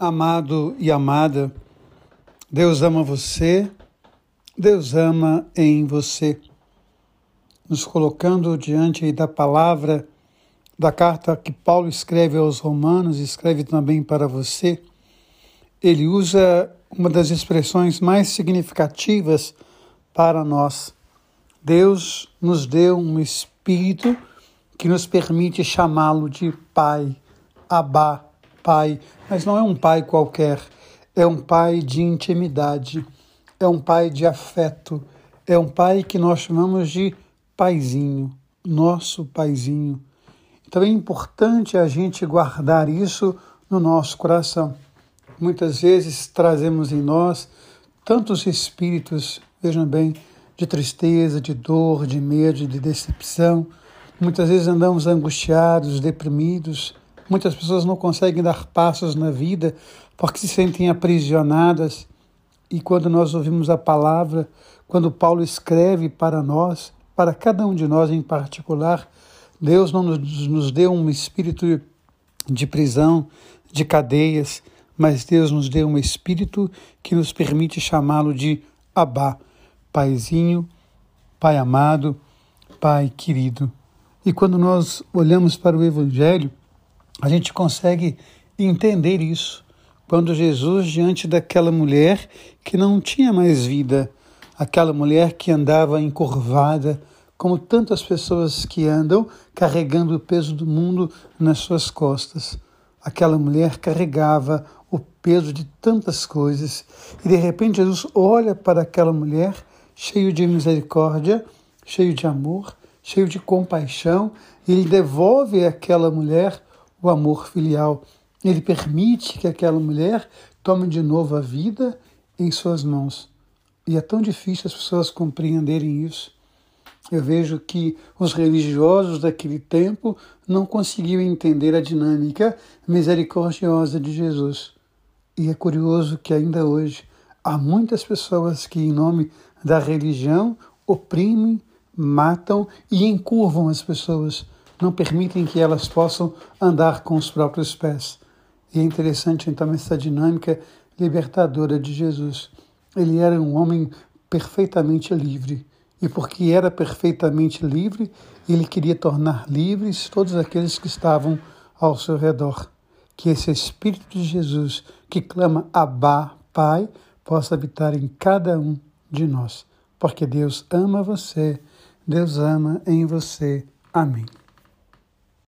Amado e amada, Deus ama você, Deus ama em você. Nos colocando diante da palavra, da carta que Paulo escreve aos Romanos, escreve também para você, ele usa uma das expressões mais significativas para nós. Deus nos deu um espírito que nos permite chamá-lo de Pai, Abá pai, mas não é um pai qualquer, é um pai de intimidade, é um pai de afeto, é um pai que nós chamamos de paizinho, nosso paizinho. Então é importante a gente guardar isso no nosso coração. Muitas vezes trazemos em nós tantos espíritos, vejam bem, de tristeza, de dor, de medo, de decepção. Muitas vezes andamos angustiados, deprimidos, Muitas pessoas não conseguem dar passos na vida porque se sentem aprisionadas. E quando nós ouvimos a palavra, quando Paulo escreve para nós, para cada um de nós em particular, Deus não nos, deu um espírito de prisão, de cadeias, mas Deus nos deu um espírito que nos permite chamá-lo de Abá, Paizinho, Pai amado, Pai querido. E quando nós olhamos para o Evangelho, a gente consegue entender isso quando Jesus, diante daquela mulher que não tinha mais vida, aquela mulher que andava encurvada, como tantas pessoas que andam carregando o peso do mundo nas suas costas. Aquela mulher carregava o peso de tantas coisas e de repente Jesus olha para aquela mulher cheio de misericórdia, cheio de amor, cheio de compaixão e ele devolve àquela mulher o amor filial. Ele permite que aquela mulher tome de novo a vida em suas mãos. E é tão difícil as pessoas compreenderem isso. Eu vejo que os religiosos daquele tempo não conseguiam entender a dinâmica misericordiosa de Jesus. E é curioso que ainda hoje há muitas pessoas que, em nome da religião, oprimem, matam e encurvam as pessoas não permitem que elas possam andar com os próprios pés. E é interessante então essa dinâmica libertadora de Jesus. Ele era um homem perfeitamente livre. E porque era perfeitamente livre, ele queria tornar livres todos aqueles que estavam ao seu redor. Que esse Espírito de Jesus, que clama Abá, Pai, possa habitar em cada um de nós. Porque Deus ama você, Deus ama em você. Amém.